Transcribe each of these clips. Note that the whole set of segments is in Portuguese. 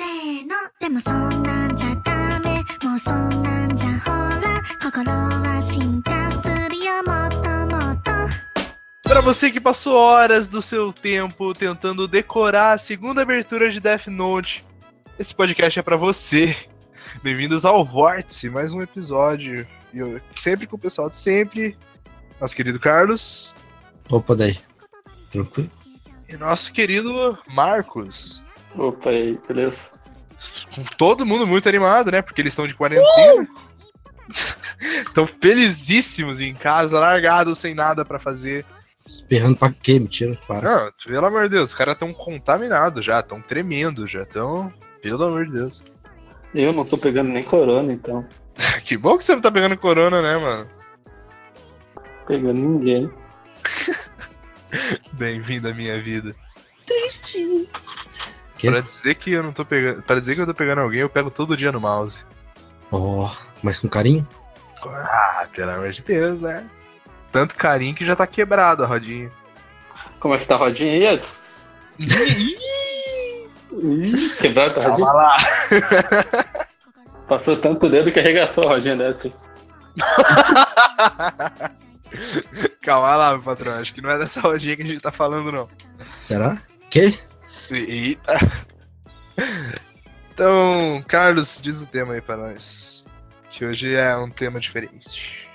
せーのでもそんなんじゃダメもうそんなんじゃほら心は進化するよもっともっと Pra você que passou horas do seu tempo tentando decorar a segunda abertura de Death Note, esse podcast é pra você. Bem-vindos ao Vórtice, mais um episódio. E eu, sempre com o pessoal de sempre, nosso querido Carlos Opa, daí. Tranquilo? e nosso querido Marcos. Opa, aí, beleza? Com todo mundo muito animado, né? Porque eles estão de quarentena. Estão felizíssimos em casa, largados, sem nada pra fazer. Esperando pra quê? Mentira, para. Não, pelo amor de Deus, os caras estão contaminados já, estão tremendo já, estão. Pelo amor de Deus. Eu não tô pegando nem corona, então. Que bom que você não tá pegando corona, né, mano? Pegando ninguém. Bem-vindo à minha vida. Triste. Que? Pra dizer que eu não tô pegando. Para dizer que eu tô pegando alguém, eu pego todo dia no mouse. Ó, mas com carinho? Ah, pelo amor de Deus, né? Tanto carinho que já tá quebrado a rodinha. Como é que tá a rodinha aí, Edson? Quebrado a rodinha. Calma lá. Passou tanto dedo que arregaçou a rodinha dessa. Calma lá, meu patrão. Acho que não é dessa rodinha que a gente tá falando, não. Será? Que? Eita. Então, Carlos, diz o tema aí pra nós. Que hoje é um tema diferente.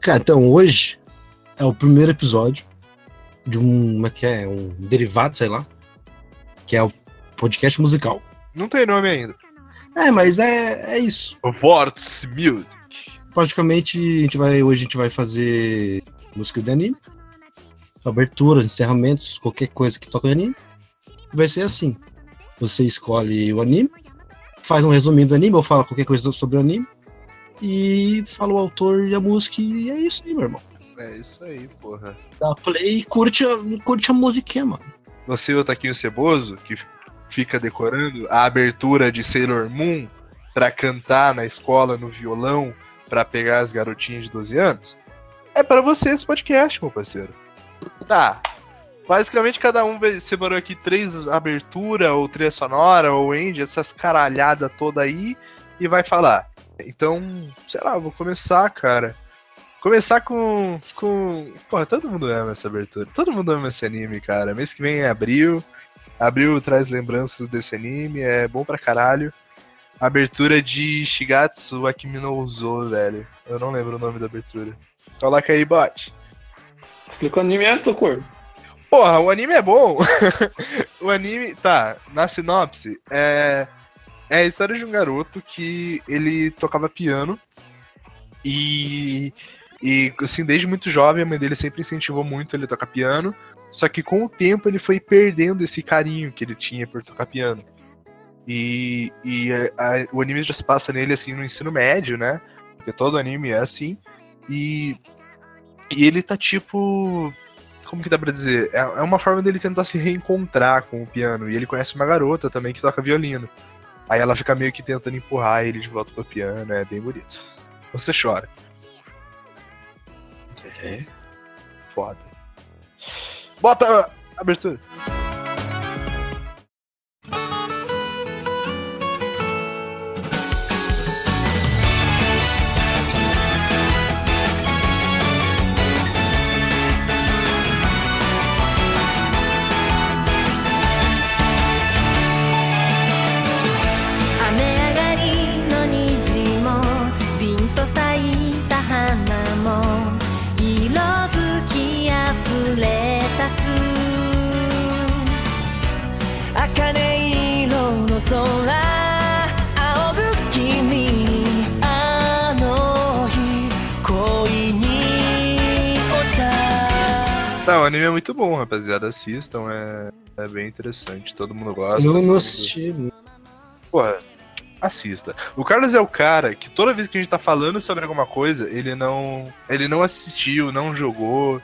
Cara, então hoje é o primeiro episódio de um. Como é que é? Um derivado, sei lá. Que é o podcast musical. Não tem nome ainda. É, mas é, é isso. Vortex Music. Praticamente a gente vai, hoje a gente vai fazer músicas de anime. Aberturas, encerramentos, qualquer coisa que toca anime. Vai ser assim. Você escolhe o anime, faz um resuminho do anime, ou fala qualquer coisa sobre o anime. E fala o autor e a música, e é isso aí, meu irmão. É isso aí, porra. Dá play e curte a, curte a musiquinha, mano. Você, o Taquinho Ceboso, que fica decorando a abertura de Sailor Moon pra cantar na escola no violão pra pegar as garotinhas de 12 anos, é pra você esse podcast, meu parceiro. Tá. Basicamente, cada um separou aqui três abertura, ou trilha sonora, ou end, essas caralhadas toda aí, e vai falar. Então, sei lá, vou começar, cara. Começar com. com. Porra, todo mundo ama essa abertura. Todo mundo ama esse anime, cara. Mês que vem é abril. Abril traz lembranças desse anime, é bom pra caralho. Abertura de Shigatsu Akimi no velho. Eu não lembro o nome da abertura. Coloca aí, bot. Explica o anime, cor. Porra, o anime é bom. o anime, tá, na sinopse, é, é a história de um garoto que ele tocava piano e, e, assim, desde muito jovem, a mãe dele sempre incentivou muito ele a tocar piano. Só que com o tempo ele foi perdendo esse carinho que ele tinha por tocar piano. E, e a- a- o anime já se passa nele assim no ensino médio, né? Porque todo anime é assim. E, e ele tá tipo como que dá pra dizer? É, é uma forma dele tentar se reencontrar com o piano. E ele conhece uma garota também que toca violino. Aí ela fica meio que tentando empurrar ele de volta pro piano. É bem bonito. Você chora. É. Foda. Bota a abertura.「muito bom, rapaziada. Assistam, é, é bem interessante. Todo mundo gosta. Eu não mundo- assisti. Porra, assista. O Carlos é o cara que toda vez que a gente tá falando sobre alguma coisa, ele não. Ele não assistiu, não jogou.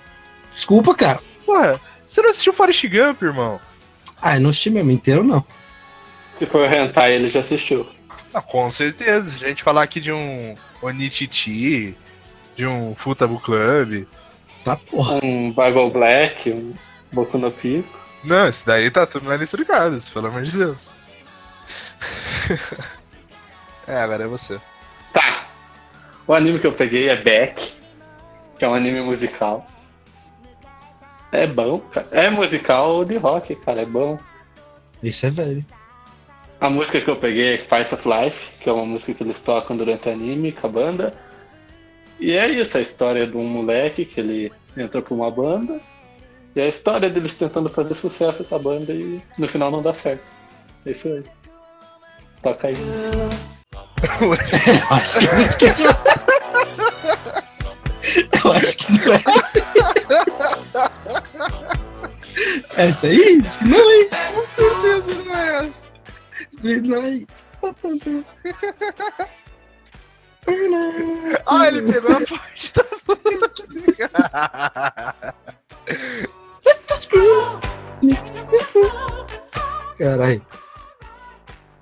Desculpa, cara. Porra, você não assistiu Forrest Gump, irmão? Ah, eu não assisti mesmo inteiro, não. Se for rentar, ele já assistiu. Ah, com certeza. Se a gente falar aqui de um Onichichi, de um Futable Club. Tá, porra. Um Bible Black, um Boku no Pico. Não, isso daí tá tudo na lista do Carlos, pelo amor de Deus. É, agora é você. Tá. O anime que eu peguei é Beck, que é um anime musical. É bom, cara. É musical de rock, cara, é bom. Isso é velho. A música que eu peguei é Spice of Life, que é uma música que eles tocam durante o anime com a banda. E é isso, a história de um moleque que ele entra pra uma banda. E é a história deles tentando fazer sucesso com a banda e no final não dá certo. É isso aí. Toca aí. Acho que a música Eu acho que não é essa. Essa aí? Acho que não, hein? Com certeza não é essa. Midnight. Ah, ele pegou a parte da música. Caralho.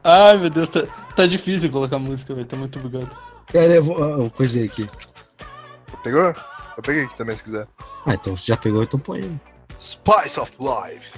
Ai, meu Deus, tá, tá difícil colocar música, velho. Tá muito bugado. Cara, eu vou. Ah, coisa aqui. Pegou? Eu peguei aqui também, se quiser. Ah, então você já pegou, então põe. Spice of Life.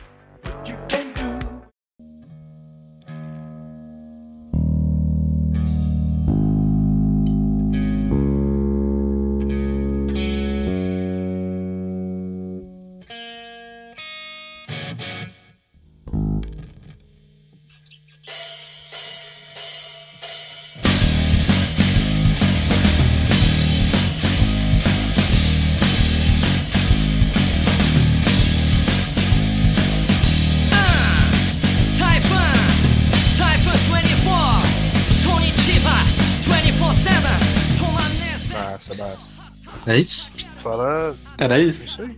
Isso? Fala Era isso? isso aí.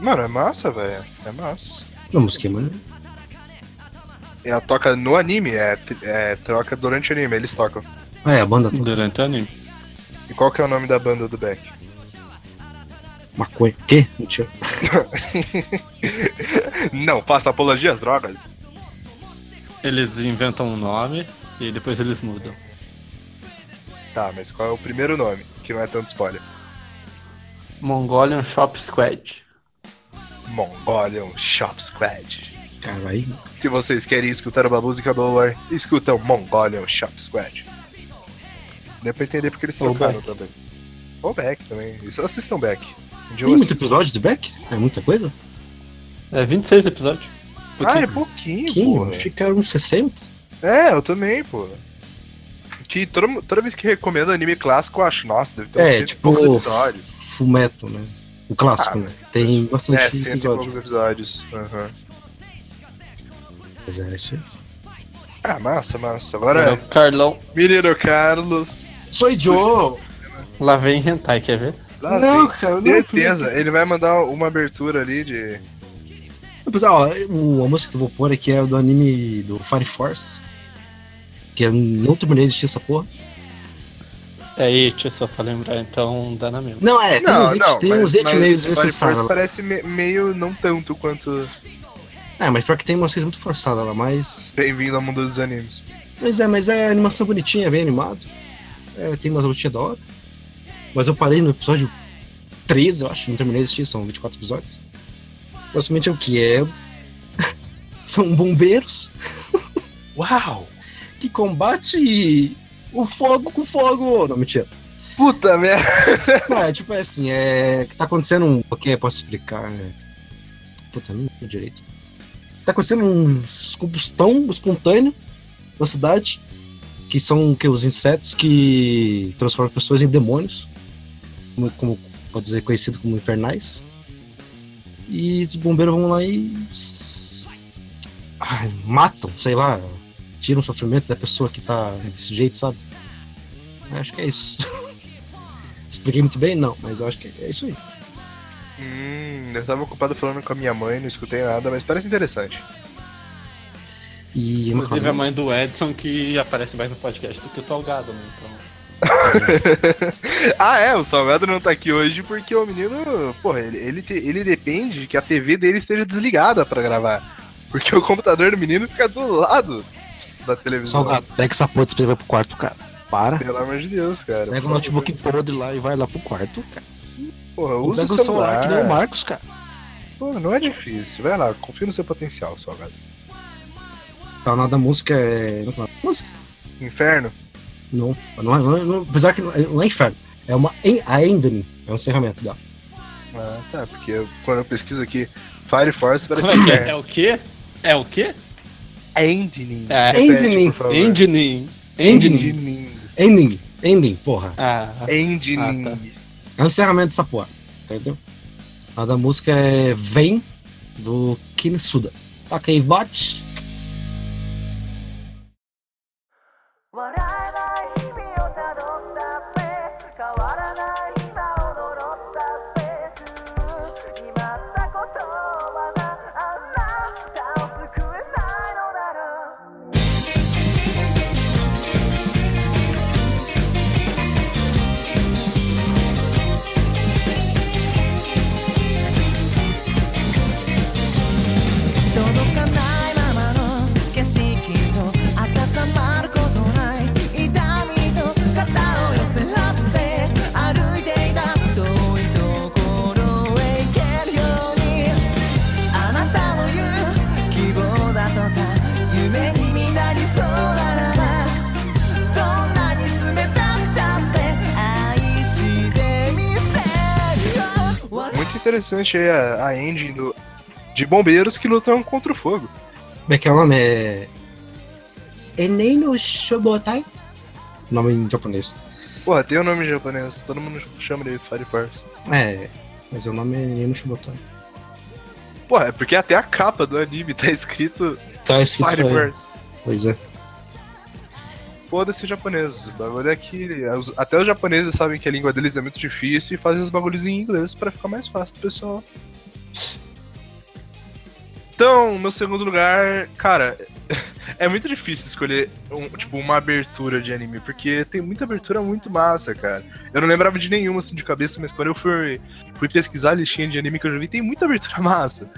Mano, é massa, velho. É massa. Uma música, mano. Ela toca no anime, é, é troca durante o anime, eles tocam. Ah, é, a banda toda. Durante o anime. E qual que é o nome da banda do Beck? Maconha. Quê? Mentira. Não, faça apologia às drogas. Eles inventam um nome e depois eles mudam. Tá, mas qual é o primeiro nome? Que não é tanto spoiler. Mongolian Shop Squad. Mongolian Shop Squad. Caralho. Se vocês querem escutar uma música boa, escutam Mongolian Shop Squad. Deu pra entender porque eles trocaram também. Ou Beck também. Isso, assistam Beck. Um Tem muito episódio de Beck? É muita coisa? É 26 episódios. Ah, é Pouquinho. pouquinho, Pouquinho? que era uns 60. É, eu também, pô. Que toda, toda vez que recomendo anime clássico, eu acho, nossa, deve ter uns É, e tipo, poucos episódios. Fumeto, né? O clássico, Ah, né? Tem bastante É, e poucos episódio. episódios. É isso aí. Ah, massa, massa. Agora Agora, o Carlão. menino Carlos. Sou Joe! Lá vem Hentai, quer ver? Lá Não, vem. cara, não. Certeza, ele vai mandar uma abertura ali de. Pessoal, ó, o- a música que eu vou pôr aqui é do anime do Fire Force. Que eu não terminei de assistir essa porra. É It, só pra lembrar, então dá na mesma. Não, é, tem uns hits, tem uns hits meio desnecessários. parece me- meio não tanto quanto É, mas pior que tem umas coisas muito forçadas lá, mas. Bem-vindo ao mundo dos animes. Mas é, mas é animação bonitinha, bem animado. É, tem umas lutinhas da hora. Mas eu parei no episódio 13, eu acho, não terminei de assistir, são 24 episódios. Basicamente é o que é. São bombeiros Uau! que combate o fogo com fogo. Não, mentira. Puta merda! É tipo é assim, é. que tá acontecendo um. O que eu posso explicar? É... Puta, não sei direito. Tá acontecendo um combustão espontânea na cidade. Que são que, os insetos que transformam pessoas em demônios. Como, como pode dizer, conhecido como infernais. E os bombeiros vão lá e. Ai, matam, sei lá. Tiram o sofrimento da pessoa que tá desse jeito, sabe? Acho que é isso. Expliquei muito bem? Não, mas eu acho que é isso aí. Hum, eu tava ocupado falando com a minha mãe, não escutei nada, mas parece interessante. E Inclusive a mãe do Edson que aparece mais no podcast do que o Salgado, né? Então. ah, é, o Salgado não tá aqui hoje porque o menino, porra, ele, ele, te- ele depende que a TV dele esteja desligada pra gravar. Porque o computador do menino fica do lado da televisão. Salgado, pega essa porra e vai pro quarto, cara. Para. Pelo amor de Deus, cara. Pega o notebook podre lá e vai lá pro quarto, cara. Porra, Ou usa o pega celular. que nem o Marcos, cara. Pô, não é difícil. Vai lá, confia no seu potencial, Salgado. Tá, nada da música é. não, Música. Inferno? Não, não é, não é- não- apesar que não é, não é inferno. É uma a ending, é um encerramento dela. Ah, tá, porque eu- quando eu pesquiso aqui Fire Force parece é que é? É o quê? É o quê? Ending. É. Ending. Ending. Ending. Ending, ending, porra. Ah, Ending. Ah, tá. É um encerramento dessa porra, entendeu? A da música é Vem, do Kinsuda. Toca aí, bot. 笑 interessante aí a, a engine do, de bombeiros que lutam contra o fogo. Como é que é o nome? É. Enei no Shobotai? Nome em japonês. Porra, tem o nome em japonês, todo mundo chama de Fire Force. É, mas o nome é Enei no Shobotai. Porra, é porque até a capa do anime tá escrito Tá escrito Fire. Force. Pois é. Foda-se japoneses. O bagulho é que até os japoneses sabem que a língua deles é muito difícil e fazem os bagulhos em inglês pra ficar mais fácil pessoal. Então, meu segundo lugar, cara, é muito difícil escolher um- tipo uma abertura de anime, porque tem muita abertura muito massa, cara. Eu não lembrava de nenhuma assim de cabeça, mas quando eu fui, fui pesquisar a listinha de anime que eu já vi, tem muita abertura massa.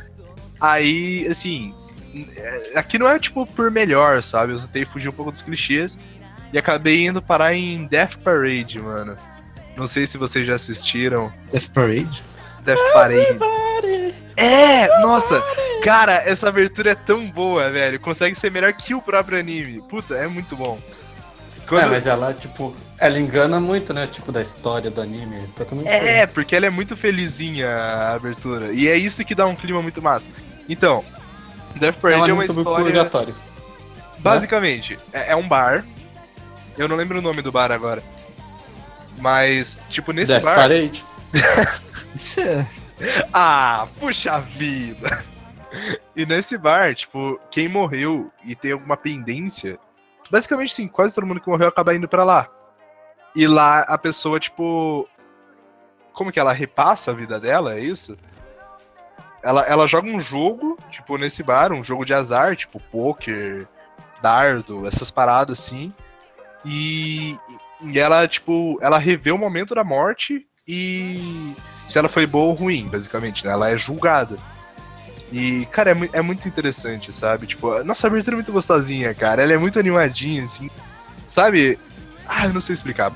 Aí, assim, é- aqui não é tipo por melhor, sabe? Eu tentei fugir um pouco dos clichês e acabei indo parar em Death Parade, mano. Não sei se vocês já assistiram Death Parade. Death Parade. É, nossa, cara, essa abertura é tão boa, velho. Consegue ser melhor que o próprio anime. Puta, é muito bom. Quando- É, mas ela, tipo, ela engana muito, né? Tipo, da história do anime. Totalmente É, diferente. porque ela é muito felizinha a abertura. E é isso que dá um clima muito massa. Então, Death É um Parade é, anime uma sobre história. purgatório. Basicamente, é, é um bar. Eu não lembro o nome do bar agora. Mas, tipo, nesse Death bar. Parade. É. Ah, puxa vida! E nesse bar, tipo, quem morreu e tem alguma pendência. Basicamente, sim, quase todo mundo que morreu acaba indo pra lá. E lá a pessoa, tipo. Como que ela repassa a vida dela? É isso? Ela, ela joga um jogo, tipo, nesse bar, um jogo de azar, tipo, poker, dardo, essas paradas assim. E, e ela, tipo, ela revê o momento da morte e se ela foi boa ou ruim, basicamente, né? Ela é julgada. E, cara, é, é muito interessante, sabe? Tipo, a nossa abertura é muito gostosinha, cara. Ela é muito animadinha, assim. Sabe? Ah, eu não sei explicar.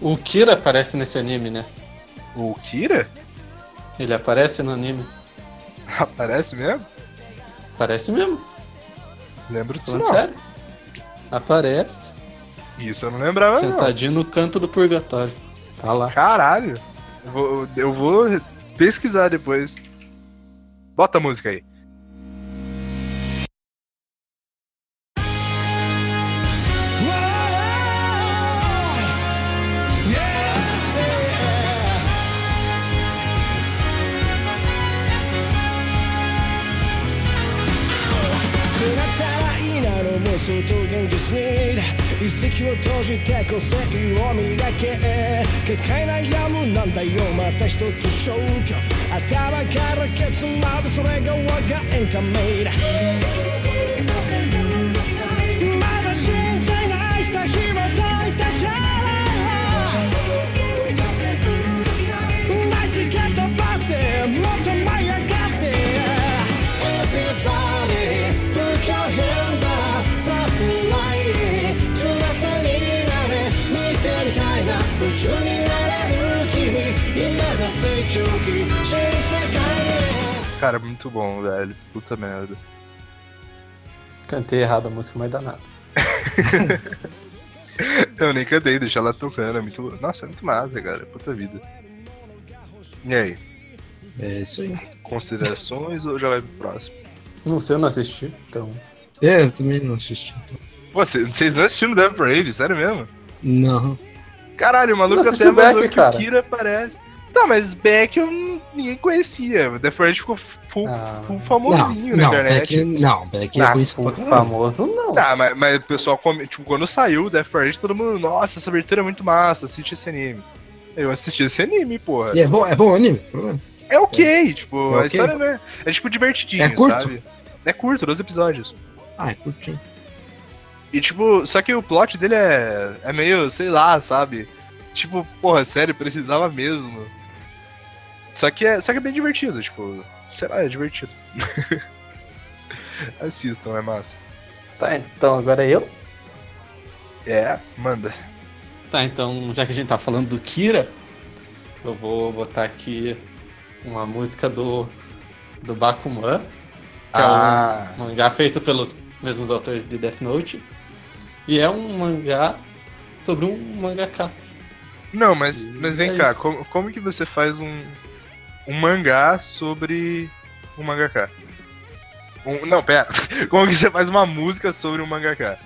O Kira aparece nesse anime, né? O Kira? Ele aparece no anime. Aparece mesmo? Aparece mesmo. Lembro disso sério. Aparece. Isso eu não lembrava, não. Sentadinho no canto do purgatório. Tá lá. Caralho. Eu vou, eu vou pesquisar depois. Bota a música aí. 遺跡を閉じて個性を磨け。結界悩むなんだよ。また一つ消去。頭からケツまでそれが我がエンタメだ。宙になれる君今が成長期新世界へ Cara, muito bom, velho. Puta merda. Cantei errado a música, mas danado. Eu nem cantei, deixa ela tocando. É muito... Nossa, é muito massa, cara. Puta vida. E aí? É isso aí. Considerações ou já vai pro próximo? Não sei, eu não assisti, então. É, eu também não assisti. então. Pô, cê- vocês não assistiram Death Parade? Sério mesmo? Não. Caralho, o maluco Não até mandou Beck, que cara. o Kira aparece. Tá, mas Beck eu não- ninguém conhecia. O Death Parade ficou full, Ah. full Não, famosinho na não, internet. Beck, não, Beck é Ah, conhecido full famoso não. Tá, mas, mas o pessoal, tipo, quando saiu o Death Parade, todo mundo, nossa, essa abertura é muito massa, assiste esse anime. Eu assisti esse anime, porra. E é bom, é bom o anime? É ok, tipo, É a história não é. É tipo divertidinho, É curto? sabe? É curto, 12 episódios. Ah, é curtinho. E tipo, só que o plot dele é, é meio, sei lá, sabe? Tipo, porra, sério, precisava mesmo. Só que é, só que é bem divertido, tipo, sei lá, é divertido. Assistam, é massa. Tá, então agora é eu. É, manda. Tá, então já que a gente tá falando do Kira, eu vou botar aqui uma música do, do Bakuman, que Ah. é um mangá feito pelos mesmos autores de Death Note. E é um mangá sobre um mangaka. Não, mas, mas vem É cá, como, como que você faz um, um mangá sobre um mangaka? Um- não, pera. Como que você faz uma música sobre um mangaka?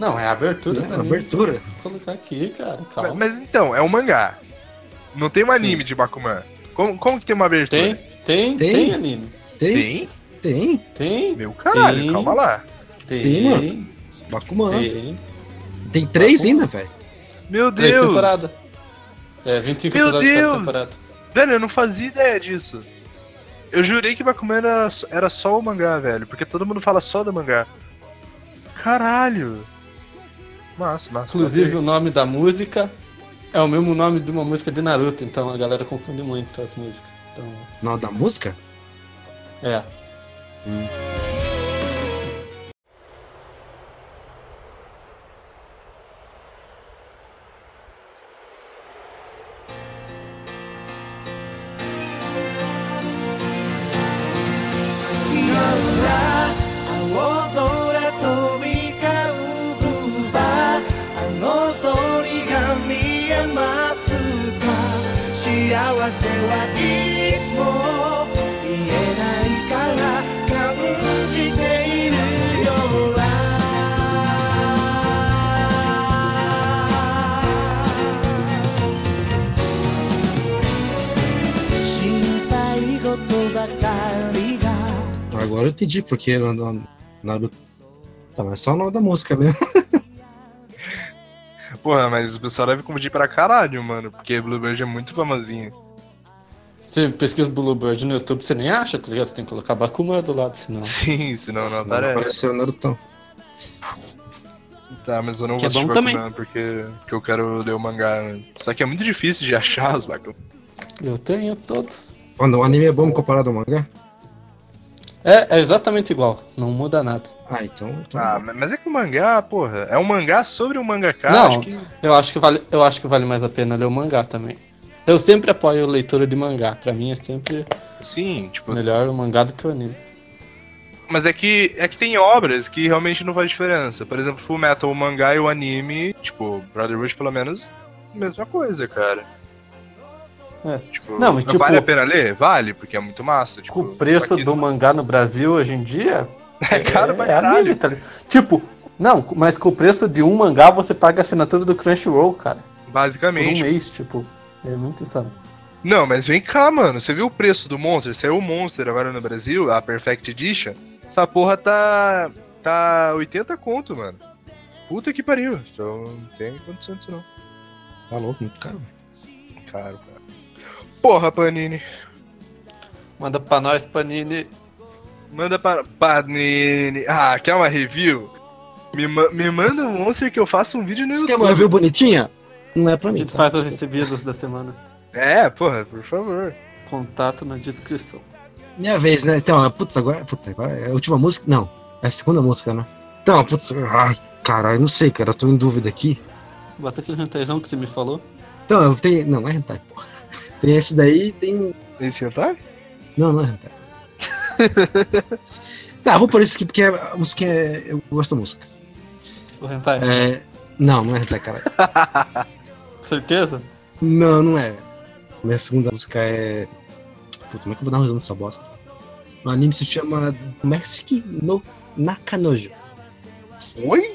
Não, é a abertura É, abertura. Vou colocar aqui, cara. Mas, Calma. mas então, é um mangá. Não tem um anime de Bakuman. Como, como que tem uma abertura? Tem, tem, Tem? tem, anime. Tem? Tem? Tem. Tem, Meu caralho, Tem. calma lá. tem, Tem, tem. mano. Bakuman. Tem, tem. três ainda, velho. Meu Três Deus. temporadas. É, 25 Meu episódios cada Deus. temporada. Velho, eu não fazia ideia disso. Eu jurei que Bakuman era, só- era só o mangá, velho. Porque todo mundo fala só do mangá. Caralho. Massa, massa. Inclusive o nome da música é o mesmo nome de uma música de Naruto, então a galera confunde muito as músicas. Então, Nome da música? é. 青 seu abismo Agora eu entendi porque na, na, na... Tá, mas só o nome da música mesmo. Porra, mas o pessoal deve confundir pra caralho, mano. Porque Bluebird é muito famosinho você pesquisa Bluebird no YouTube, você nem acha, tá ligado? Você tem que colocar Bakuman do lado, senão. Sim, senão não Não aparece. apareceu o Narutão. Tá, mas eu não Que vou é também. Bakuman porque, porque eu quero ler o mangá. Só que é muito difícil de achar os Bakuman. Eu tenho todos. Quando o anime é bom comparado ao mangá? É, é exatamente igual, não muda nada. Ah, então. então Ah, mas mas é que o mangá, porra, é um mangá sobre um mangaka. Não. Acho que Eu acho que vale, eu acho que vale mais a pena ler o mangá também. Eu sempre apoio a leitura de mangá. Pra mim é sempre sim, tipo. melhor o mangá do que o anime. Mas é que é que tem obras que realmente não faz diferença. Por exemplo, Full Metal, o mangá e o anime, tipo, Brotherhood pelo menos, mesma coisa, cara. É. Tipo, Não, mas, tipo- vale a pena ler? Vale, porque é muito massa. Tipo, Com o preço que do mangá no Brasil hoje em dia. É caro pra é caralho. anime, tá? Tipo, não, mas com o preço de um mangá você paga a assinatura do Crunchyroll, cara. Por um Basicamente. mês, tipo. É muito insano. Não, mas vem cá, mano. Você viu o preço do Monster? Saiu o Monster agora no Brasil, a Perfect Edition. Essa porra tá. tá 80 conto, mano. Puta que pariu. Então não tem condição disso não. Tá louco, muito caro. Caro, cara. Porra, Panini. Manda pra nós, Panini. Manda para Panini. Ah, quer uma review? Me, ma- me manda um Monster que eu faça um vídeo no Você quer YouTube. uma review bonitinha? Não é pra A mim. gente Tá? faz os recebidos da semana. É, porra, por favor. Contato na descrição. Minha vez, né? Então, putz, agora. Putz, agora é a última música? Não. É a segunda música, né? Então, putz. Ai, caralho, não sei, cara. Eu tô em dúvida aqui. Bota aquele rentaizão que você me falou. Então, eu tenho. Não, não é hentai, porra. Tem esse daí tem. Esse hentai? Não, não é hentai. tá, vou por isso aqui porque a música é. Eu gosto da música. O hentai. É. Não, não é hentai, cara. Certeza? Não, não é. Minha segunda música é. Puta, como é que eu vou dar um resumo dessa bosta? O anime se chama Domestic no Nakanojo. Oi?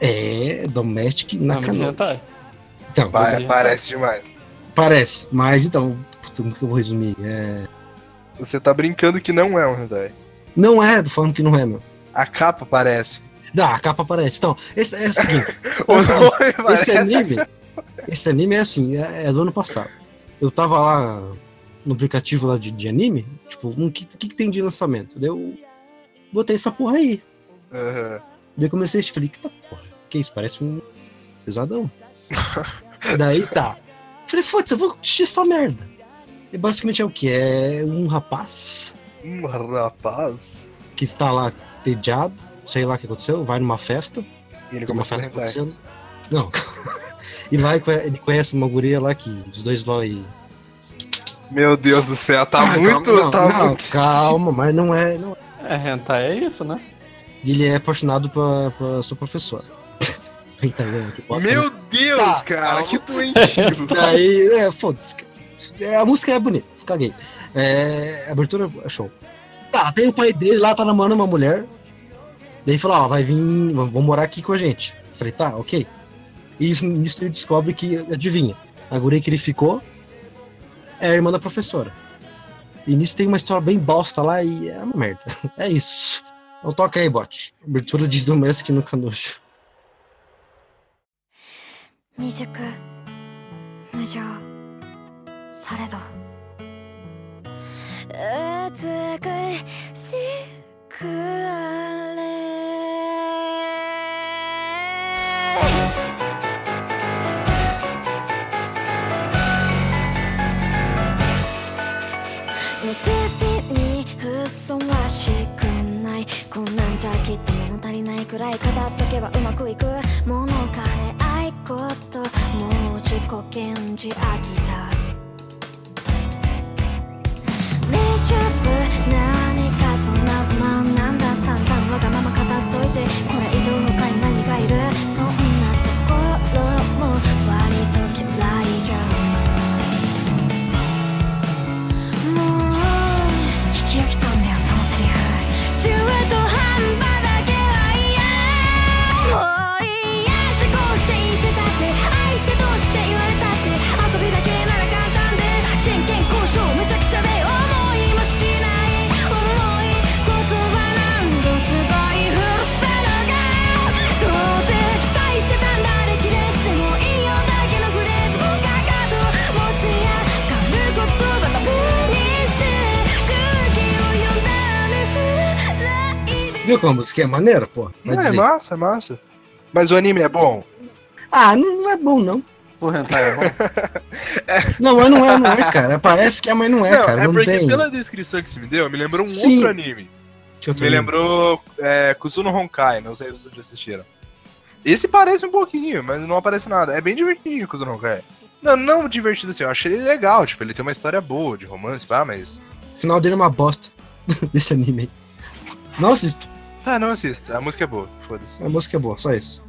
É, Domestic Nakanojo. hentai. Então, Pa- é, parece demais. parece. Mas então, puta, como que eu vou resumir? É... Você tá brincando que não é um hentai. Não é, tô falando que não é, meu. A capa parece. Ah, a capa parece. Então, esse, é o seguinte. Esse- Esse anime, esse anime é assim, é, é do ano passado. Eu tava lá no aplicativo lá de, de anime, tipo, o que, que, que tem de lançamento? Daí eu botei essa porra aí. Aham. Daí eu comecei a falei, que tá porra? Que isso? Parece um pesadão. Daí tá. Falei, foda-se, eu vou assistir essa merda. E basicamente é o que? É um rapaz Hum, rapaz. que está lá tediado, sei lá o que aconteceu, vai numa festa, E ele começa a festa acontecendo. Não. e lá ele conhe- ele conhece uma guria lá que os dois vão e. Meu Deus do céu, tá Ah, muito. calma, não, tá não, muito. calma, mas não é. Não. É, hentai é isso, né? E ele é apaixonado pela, pela sua professora. Bosta, né? Meu Deus, Tá, cara, calma. que doentio. Daí, é, foda-se. É, A música é bonita, caguei. É, a abertura é show. Tá, tem o pai dele lá, tá namorando uma mulher. Daí falou, ó, vai vir, vão morar aqui com a gente. Falei, tá, ok. E isso, nisso ele descobre que, adivinha, a guria que ele ficou é a irmã da professora. E nisso tem uma história bem bosta lá e é uma merda. É isso. Então toca aí, bot. Abertura de Domestic no Canojo. 未熟無情されど美しく 物足りないくらい語っとけばうまくいく物金愛こともう自己顕示飽きた。レシュ Viu como a música é maneira, pô? Não, é dizer. massa, é massa. Mas o anime é bom? Ah, não, não é bom, não. O hentai é bom. Não, mas não é, não é, cara. Parece que é, mas não é, não, cara. é Não porque tem. pela descrição que você me deu, me lembrou um Sim. outro anime. Que outro Me anime? lembrou é, Kusuno Honkai, não sei se vocês já assistiram. Esse parece um pouquinho, mas não aparece nada. É bem divertidinho o Kusuno Honkai. Não, não divertido assim, eu achei ele legal, tipo, ele tem uma história boa de romance, pá, mas. O final dele é uma bosta. Desse anime. Não assisto. Tá, não assista, a música é boa, foda-se. A música é boa, só isso.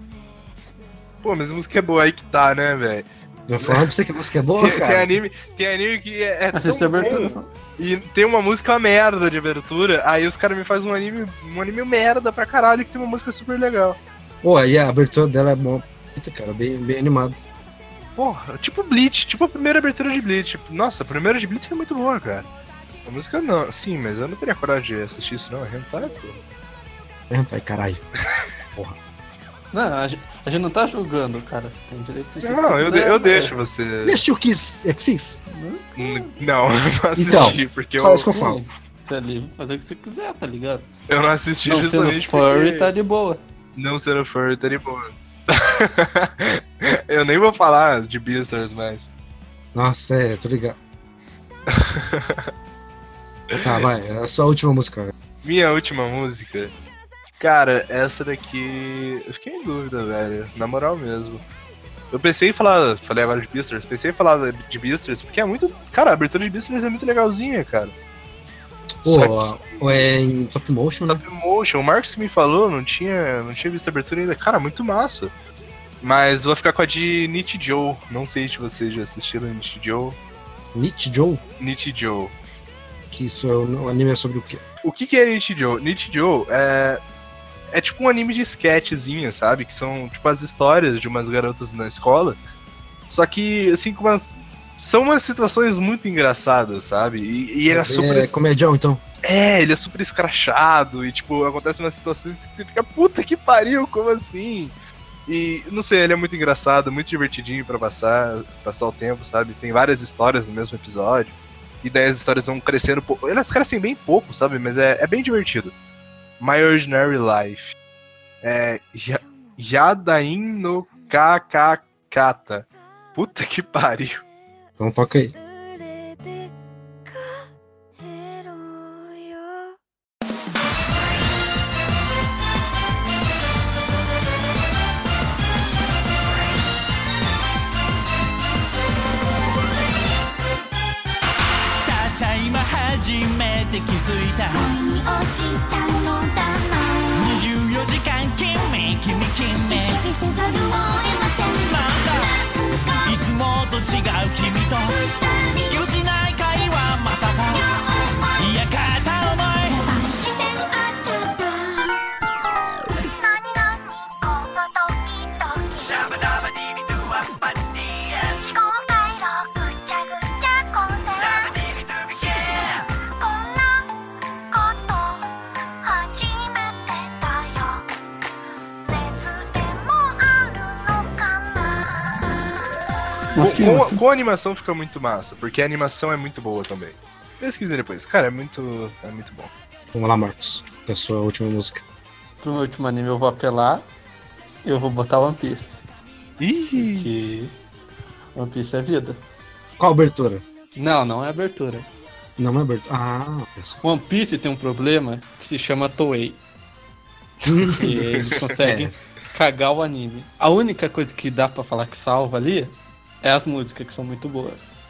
Pô, mas a música é boa aí que tá, né, velho? Eu falando pra você que a música é boa, Tem, tem cara. anime, tem anime que é, é Assiste a tão abertura. bom, e tem uma música merda de abertura, aí os caras me fazem um anime, um anime merda pra caralho que tem uma música super legal. Pô, e a abertura dela é bom. Puta, cara, bem, bem animado. Porra, tipo Bleach, tipo a primeira abertura de Bleach. Nossa, a primeira de Bleach é muito boa, cara. A música não, sim, mas eu não teria coragem de assistir isso não, é hentai, pô. Hentai, caralho. Não, a gente, a gente não tá julgando, cara. Você tem direito de assistir. Não, você eu, quiser, eu né? deixo você. Deixa o Kiss Exis. N- Não, eu não assisti, porque Só eu, isso que eu falo. Você é livre pra fazer o que você quiser, tá ligado? eu não assisti Não sendo justamente furry, porque... tá de boa. Não sendo furry, tá de boa. eu nem vou falar de Beastars, mas... Nossa, é, tô ligado. tá, vai, é a sua última música. velho. Minha última música. Cara, essa daqui. Eu fiquei em dúvida, velho. Na moral mesmo. Eu pensei em falar. Falei agora de Beastars. Pensei em falar de Beastars, porque é muito. Cara, a abertura de Beastars é muito legalzinha, cara. Pô, ou é em top motion, né? Stop motion. O Marcos que me falou, não tinha, não tinha visto a abertura ainda. Cara, muito massa. Mas vou ficar com a de Nit Joe. Não sei se vocês já assistiram Nit Joe. Nietzsche Joe, Nit Joe. que isso é o o anime sobre o quê? O que, que é Nit Joe? Nit Joe é. É tipo um anime de sketchzinha, sabe? Que são tipo as histórias de umas garotas na escola. Só que, assim, com umas. São umas situações muito engraçadas, sabe? E, e ele é super. É comedião, então. É, ele é super escrachado e, tipo, acontece umas situações que você fica, puta que pariu, como assim? E, não sei, ele é muito engraçado, muito divertidinho pra passar, passar o tempo, sabe? Tem várias histórias no mesmo episódio. E daí as histórias vão crescendo pouco. Elas crescem bem pouco, sabe? Mas é, é bem divertido. My Ordinary Life. É. Yadain no Kakakata. Puta que pariu. Então toca aí. Com- a animação fica muito massa, porque a animação é muito boa também. Pesquisem depois. Cara, é muito, é muito bom. Vamos lá, Marcos. Com a sua última música. Pro meu último anime eu vou apelar. Eu vou botar One Piece. Ih, Que One Piece é vida. Qual a abertura? Não, não é abertura. Não é abertura. Ah, pessoal. One Piece tem um problema que se chama Toei. E eles conseguem cagar o anime. A única coisa que dá pra falar que salva ali é as músicas, que são muito boas.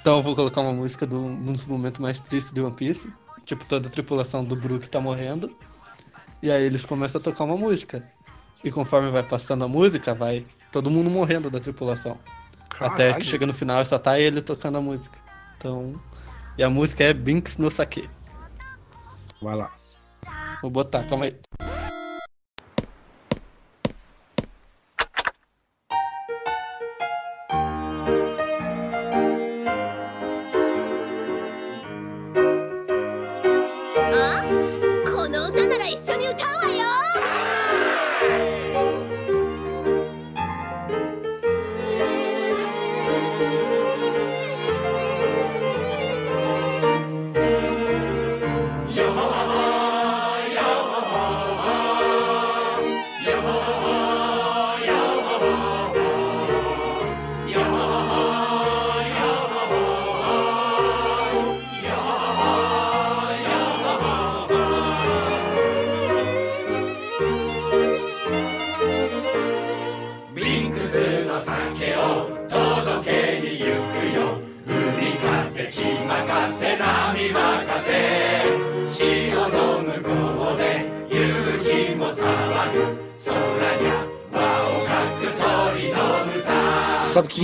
Então eu vou colocar uma música do, um dos momentos mais tristes de One Piece. Tipo, toda a tripulação do Brook tá morrendo. E aí eles começam a tocar uma música. E conforme vai passando a música, vai todo mundo morrendo da tripulação. Até caralho. que chega no final e só tá ele tocando a música. Então. E a música é Binks no Sake. Vai lá. Vou botar, calma aí.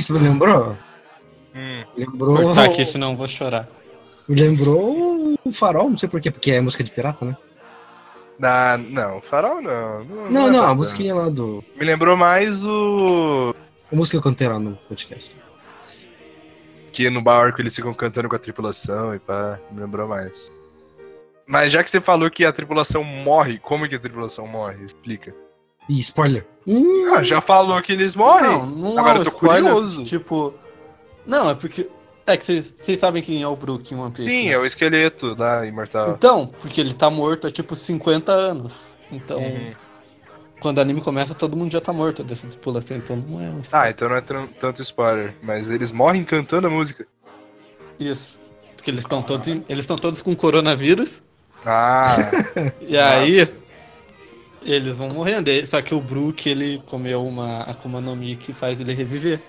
Isso me lembrou? Hum, Lembrou. Cortar aqui, senão eu vou chorar. Me lembrou o farol, não sei porquê, porque é música de pirata, né? ah, não, farol não. Não, Não, é não, a musiquinha lá do. Me lembrou mais o. A música que eu cantei lá no podcast. Que no barco eles ficam cantando com a tripulação e pá. Me lembrou mais. Mas já que você falou que a tripulação morre, como que a tripulação morre? Explica. Ih, spoiler. Hum, Ah, já falou que eles morrem? Não, não Agora é um eu tô spoiler, curioso. Tipo. Não, é porque. É que vocês sabem quem é o Brook em One Piece. Sim, né? é o esqueleto lá, imortal. Então, porque ele tá morto há tipo 50 anos. Então, Uhum. quando o anime começa, todo mundo já tá morto dessa tripulação. Então não é um Ah, spoiler. então não é tanto spoiler. Mas eles morrem cantando a música. Isso. Porque eles estão todos, em- eles estão todos com coronavírus. Ah, E aí. Eles vão morrendo. E- Só que o Brook, ele comeu uma Akuma no Mi que faz ele reviver.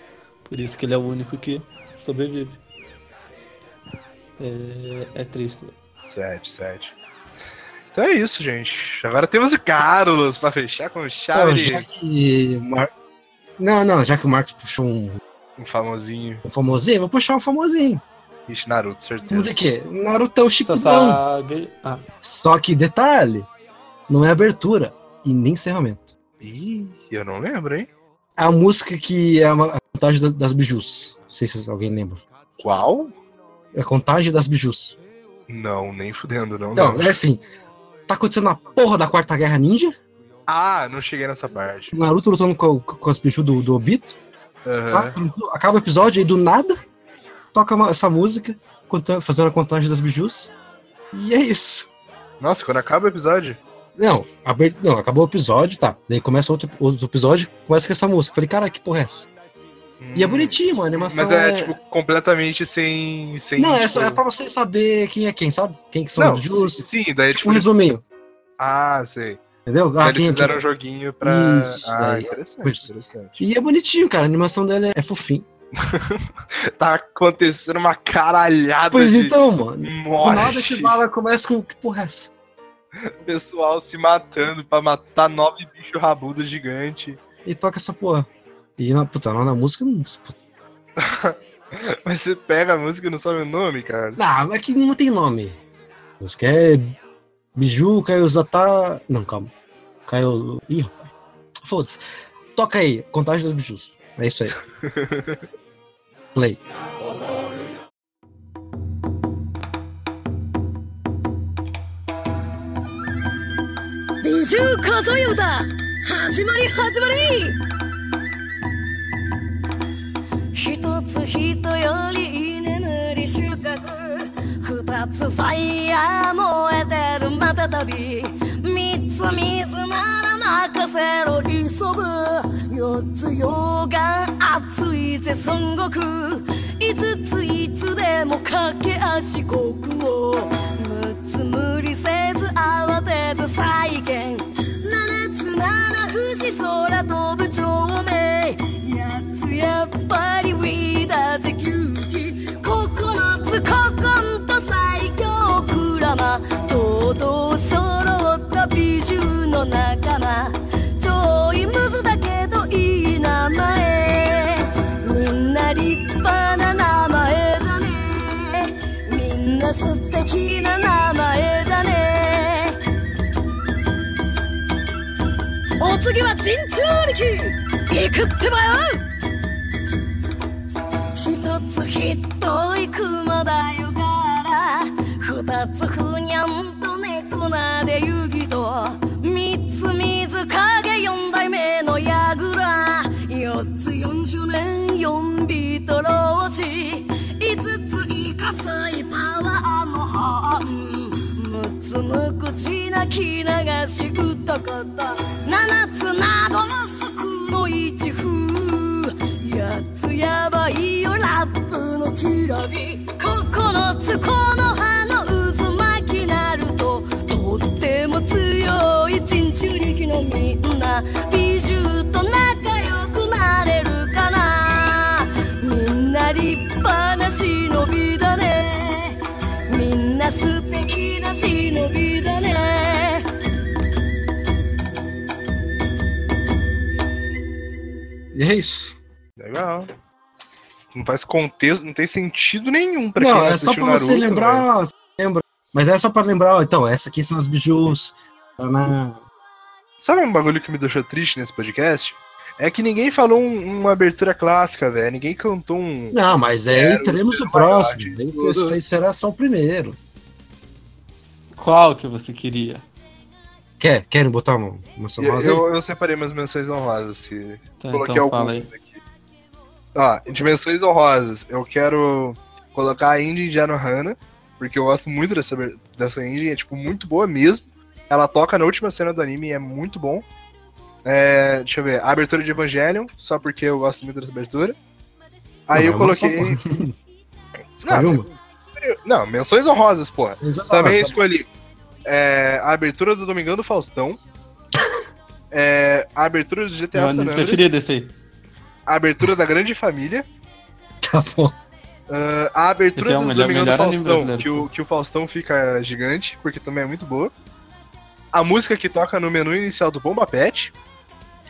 Por isso que ele é o único que sobrevive. É, é triste. Sete, sete. Então é isso, gente. Agora temos o Carlos pra fechar com Então, chave já de que. o Mar... Não, não, já que o Marcos puxou um, um famosinho. um famosinho, vou puxar um famosinho. Ixi, Naruto, certeza. de quê? Narutão Shippuden. Sasage. Ah, Só que detalhe, não é abertura e nem encerramento. Ih, eu não lembro, hein? É a música que é a contagem da- das bijus. Não sei se alguém lembra. Qual? É a contagem das bijus. Não, nem fudendo, não. Então, não. é assim. Tá acontecendo a porra da Quarta Guerra Ninja. Ah, não cheguei nessa parte. Naruto lutando com, com as bijus do, do Obito. Aham. Tá? Acaba o episódio aí do nada. Toca uma- essa música, conta- fazendo a contagem das bijus. E é isso. Nossa, quando acaba o episódio. Não, aber- não, acabou o episódio, tá. Daí começa outro, outro episódio, começa com essa música. Falei, cara, que porra é essa? E é Hum. bonitinho, mano. A animação Mas é, tipo, completamente sem. sem Não, é, tipo... só, é pra você saber quem é quem, sabe? Quem que são Não, os Jus. sim, sim, daí Tipo tipo. um eles- resuminho, Ah, sei. entendeu? Ah, eles é fizeram quem. um joguinho pra. Isso, ah, daí- interessante, interessante. E é bonitinho, cara. A animação dele é fofinho. Tá acontecendo uma caralhada Pois de então, mano. Morte. nada que bala começa com que porra é essa? Pessoal se matando pra matar nove bichos rabudos gigantes. E toca essa porra. E na puta, lá na música não. Mas você pega a música e não sabe o nome, cara. Ah, mas que não tem nome. A música é Biju, Caio Zata. Não, calma. Caio. Ih, rapaz. Foda-se. Toca aí, contagem dos bijus. É isso aí. Play. 美獣数え歌始まり始まり。一つ人より居眠り収穫。二つファイヤー燃えてる。またたび三つ水なら任せろ。急ぐ。四つ溶岩熱いぜ孫悟空五ついつでも駆け足国王六つ無理せず慌てず再現。七つ七節空飛ぶ長命八つやっぱりウィーダーぜ球技九つ古今と最強クラマ。堂々揃った美獣の仲間。素敵な名前だね。お次は陣長力。行くってばよ。一つひどい熊だよから。二つふにゃんと猫なで遊戯と。三つ水影四代目のヤグラ四つ四十年四ビトロシ五ついかついパワーの本六つ無口な気流し男と七つなどのすくの一風八つやばいよラップのきらび九つこの葉の渦巻きなるととっても強い珍中力のみんな E é isso. Legal. Não faz contexto, não tem sentido nenhum pra não, quem é só pra você Naruto, lembrar. mas- você Lembra. Mas é só pra lembrar, ó, então, essa aqui são as bijus. Tá na. Sabe um bagulho que me deixou triste nesse podcast? É que ninguém falou um- uma abertura clássica, velho. Ninguém cantou um. Não, mas aí teremos o próximo. de Aí todos. esse- esse será só o primeiro. Qual que você queria? Quer? Querem botar uma, uma Eu, rosa aí? eu, eu separei umas menções honrosas. Se... Tá, Coloquei então fala aí. algumas aqui. Ó, de menções honrosas, eu quero colocar a Indie de Anohana, porque eu gosto muito dessa, dessa Indie, é tipo muito boa mesmo. Ela toca na última cena do anime e é muito bom. É, deixa eu ver, a abertura de Evangelion, só porque eu gosto muito dessa abertura. Aí Não, eu é coloquei. pô. Não, menções honrosas, porra. Exato. Também escolhi é, a abertura do Domingão do Faustão. é, a abertura do GTA Meu San Andreas. preferido esse aí. A abertura da Grande Família. Tá bom. Ah, a abertura é o do melhor- Domingão do melhor Faustão, que o, que o Faustão fica gigante, porque também é muito boa. A música que toca no menu inicial do Bomba Pet,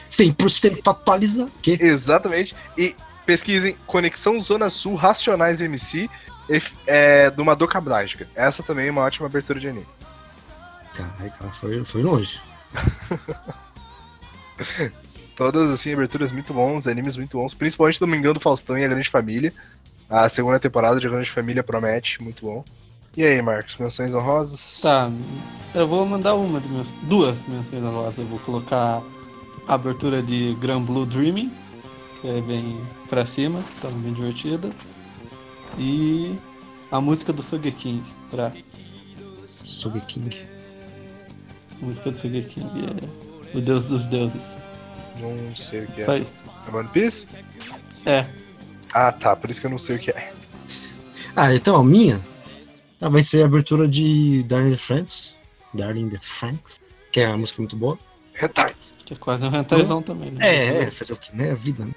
100% atualizado. Que? exatamente. E pesquisem Conexão Zona Sul Racionais MC é, do Madoka Mágica. Essa também é uma ótima abertura de anime. Caralho, cara, foi, foi longe. Todas, assim, aberturas muito bons, animes muito bons, principalmente Domingão do Faustão e a Grande Família. A segunda temporada de A Grande Família promete, muito bom. E aí, Marcos, menções honrosas? Tá, eu vou mandar uma de minhas. Duas menções honrosas. Eu vou colocar a abertura de Grand Blue Dreaming, que é bem pra cima, tá bem divertida. E a música do Sogeking, pra Sogeking. música do Sogeking, é o deus dos deuses. Não sei o que é. Só isso. É One Piece? É, Ah, tá, por isso que eu não sei o que é. Ah, então a minha ah, vai ser a abertura de Darling the Franks. Darling the Franks. Que é uma música muito boa. Hentai. que é quase um rentaizão também, né? É, é, fazer o que, né? A vida, né?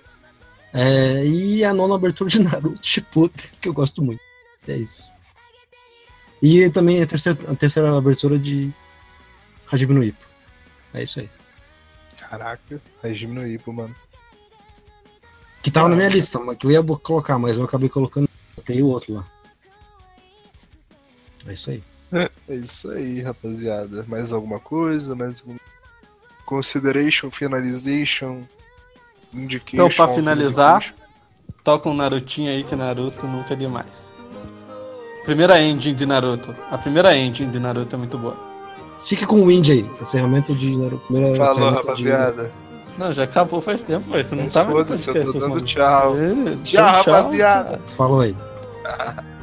É, e a nona abertura de Naruto Shippuden, que eu gosto muito. É isso. E também a terceira, a terceira abertura de Hajime no Ippo. É isso aí. Caraca, regime no Ipo, mano. Que tava na minha lista, mas que eu ia colocar, mas eu acabei colocando. Tem o outro lá. É isso aí. É isso aí, rapaziada. Mais alguma coisa? Mais algum... Consideration, finalization. Então, pra finalizar, toca um Narutinho aí que Naruto nunca é demais. Primeira engine de Naruto. A primeira engine de Naruto é muito boa. Fica com o Wind aí. Encerramento de Naruto. Primeira Falou, encerramento de- rapaziada. Não, já acabou faz tempo, mas você não Mas tava no foda-se, eu tô dando tchau. É, Tchau, então rapaziada. Falou aí.